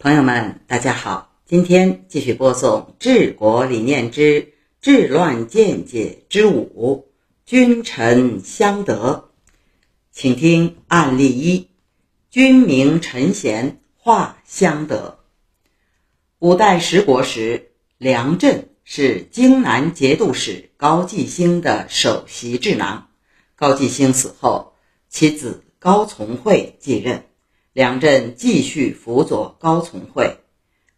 朋友们，大家好，今天继续播送《治国理念之治乱见解之五：君臣相得》，请听案例一：君明臣贤，化相得。五代十国时，梁震是荆南节度使高季兴的首席智囊。高季兴死后，其子高从诲继任。梁震继续辅佐高从诲，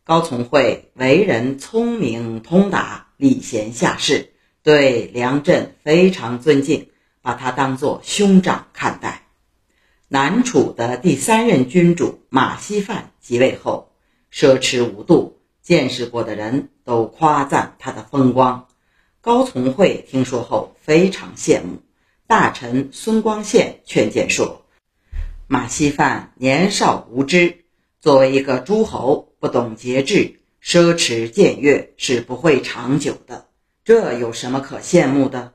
高从诲为人聪明通达，礼贤下士，对梁震非常尊敬，把他当作兄长看待。南楚的第三任君主马希范即位后，奢侈无度，见识过的人都夸赞他的风光。高从诲听说后非常羡慕，大臣孙光宪劝谏说。马希范年少无知，作为一个诸侯，不懂节制，奢侈僭越是不会长久的。这有什么可羡慕的？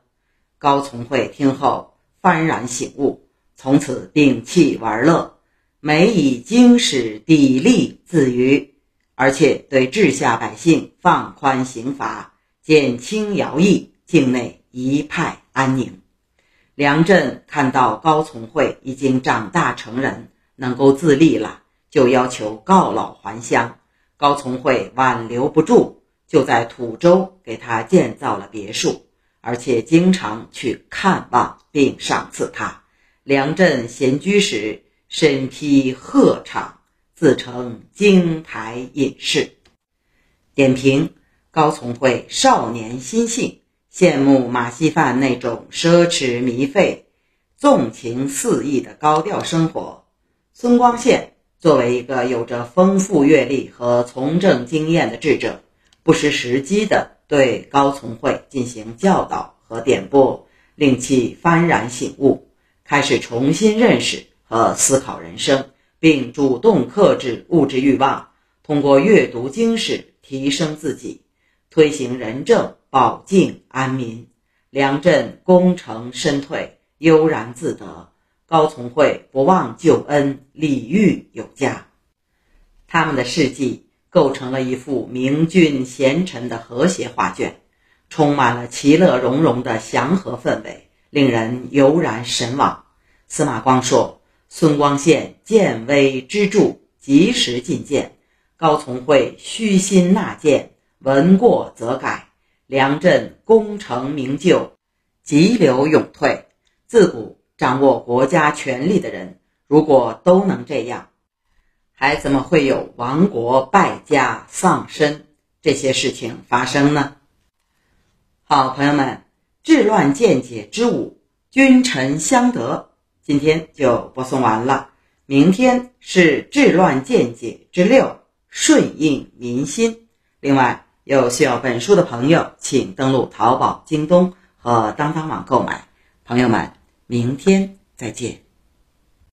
高从诲听后幡然醒悟，从此摒弃玩乐，每以经史砥砺自娱，而且对治下百姓放宽刑罚，减轻徭役，境内一派安宁。梁振看到高从诲已经长大成人，能够自立了，就要求告老还乡。高从诲挽留不住，就在土州给他建造了别墅，而且经常去看望并赏赐他。梁振闲居时，身披鹤氅，自称京台隐士。点评：高从诲少年心性。羡慕马戏范那种奢侈靡费、纵情肆意的高调生活。孙光宪作为一个有着丰富阅历和从政经验的智者，不失时机地对高从诲进行教导和点拨，令其幡然醒悟，开始重新认识和思考人生，并主动克制物质欲望，通过阅读经史提升自己，推行仁政。保境安民，梁震功成身退，悠然自得。高从诲不忘旧恩，礼遇有加。他们的事迹构成了一幅明君贤臣的和谐画卷，充满了其乐融融的祥和氛围，令人悠然神往。司马光说：“孙光宪见微知著，及时进谏；高从诲虚心纳谏，闻过则改。”梁震功成名就，急流勇退。自古掌握国家权力的人，如果都能这样，还怎么会有亡国败家丧身这些事情发生呢？好，朋友们，治乱见解之五，君臣相得，今天就播送完了。明天是治乱见解之六，顺应民心。另外。有需要本书的朋友，请登录淘宝、京东和当当网购买。朋友们，明天再见。